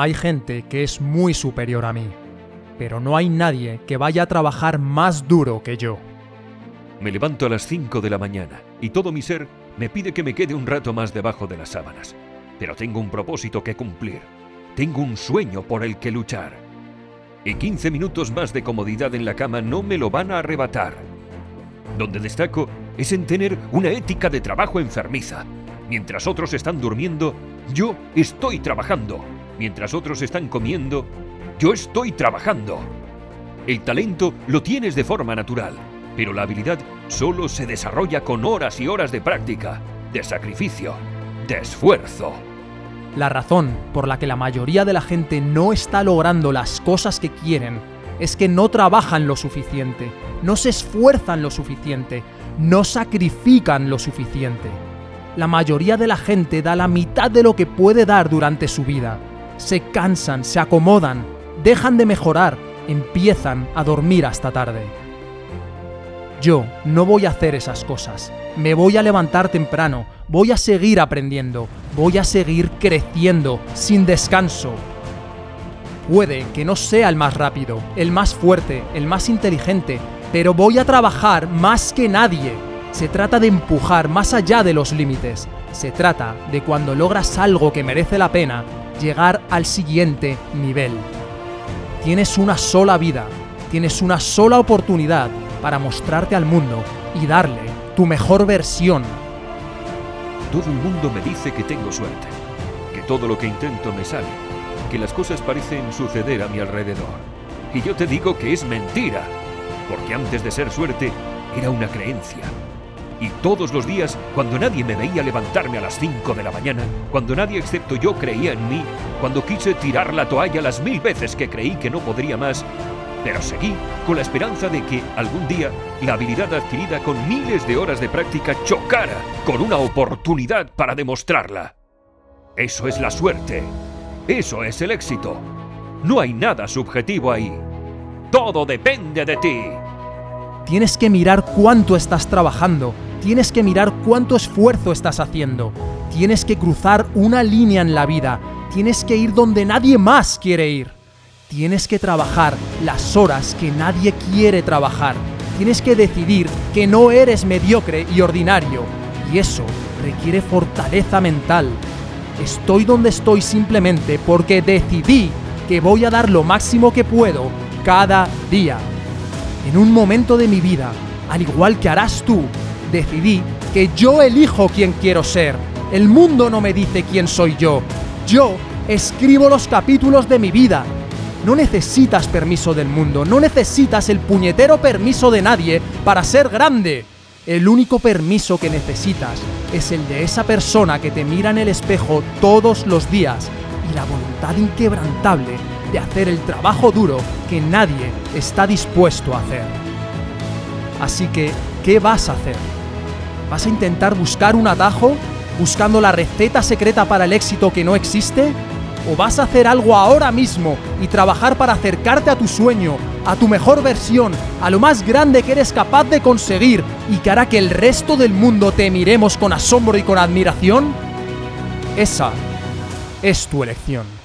Hay gente que es muy superior a mí, pero no hay nadie que vaya a trabajar más duro que yo. Me levanto a las 5 de la mañana y todo mi ser me pide que me quede un rato más debajo de las sábanas. Pero tengo un propósito que cumplir. Tengo un sueño por el que luchar. Y 15 minutos más de comodidad en la cama no me lo van a arrebatar. Donde destaco es en tener una ética de trabajo enfermiza. Mientras otros están durmiendo, yo estoy trabajando. Mientras otros están comiendo, yo estoy trabajando. El talento lo tienes de forma natural, pero la habilidad solo se desarrolla con horas y horas de práctica, de sacrificio, de esfuerzo. La razón por la que la mayoría de la gente no está logrando las cosas que quieren es que no trabajan lo suficiente, no se esfuerzan lo suficiente, no sacrifican lo suficiente. La mayoría de la gente da la mitad de lo que puede dar durante su vida. Se cansan, se acomodan, dejan de mejorar, empiezan a dormir hasta tarde. Yo no voy a hacer esas cosas. Me voy a levantar temprano, voy a seguir aprendiendo, voy a seguir creciendo, sin descanso. Puede que no sea el más rápido, el más fuerte, el más inteligente, pero voy a trabajar más que nadie. Se trata de empujar más allá de los límites. Se trata de cuando logras algo que merece la pena, llegar al siguiente nivel. Tienes una sola vida, tienes una sola oportunidad para mostrarte al mundo y darle tu mejor versión. Todo el mundo me dice que tengo suerte, que todo lo que intento me sale, que las cosas parecen suceder a mi alrededor. Y yo te digo que es mentira, porque antes de ser suerte era una creencia. Y todos los días, cuando nadie me veía levantarme a las 5 de la mañana, cuando nadie excepto yo creía en mí, cuando quise tirar la toalla las mil veces que creí que no podría más, pero seguí con la esperanza de que algún día la habilidad adquirida con miles de horas de práctica chocara con una oportunidad para demostrarla. Eso es la suerte. Eso es el éxito. No hay nada subjetivo ahí. Todo depende de ti. Tienes que mirar cuánto estás trabajando, tienes que mirar cuánto esfuerzo estás haciendo, tienes que cruzar una línea en la vida, tienes que ir donde nadie más quiere ir. Tienes que trabajar las horas que nadie quiere trabajar. Tienes que decidir que no eres mediocre y ordinario. Y eso requiere fortaleza mental. Estoy donde estoy simplemente porque decidí que voy a dar lo máximo que puedo cada día. En un momento de mi vida, al igual que harás tú, decidí que yo elijo quién quiero ser. El mundo no me dice quién soy yo. Yo escribo los capítulos de mi vida no necesitas permiso del mundo, no necesitas el puñetero permiso de nadie para ser grande. El único permiso que necesitas es el de esa persona que te mira en el espejo todos los días y la voluntad inquebrantable de hacer el trabajo duro que nadie está dispuesto a hacer. Así que, ¿qué vas a hacer? ¿Vas a intentar buscar un atajo? ¿Buscando la receta secreta para el éxito que no existe? o vas a hacer algo ahora mismo y trabajar para acercarte a tu sueño, a tu mejor versión, a lo más grande que eres capaz de conseguir y que hará que el resto del mundo te miremos con asombro y con admiración? Esa es tu elección.